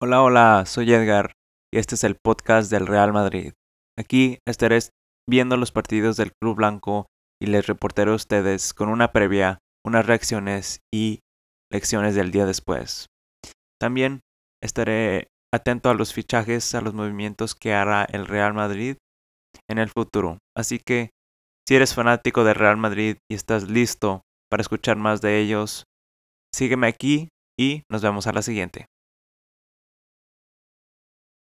Hola, hola, soy Edgar y este es el podcast del Real Madrid. Aquí estaré viendo los partidos del Club Blanco y les reportaré a ustedes con una previa, unas reacciones y lecciones del día después. También estaré atento a los fichajes, a los movimientos que hará el Real Madrid en el futuro. Así que si eres fanático del Real Madrid y estás listo para escuchar más de ellos, sígueme aquí y nos vemos a la siguiente.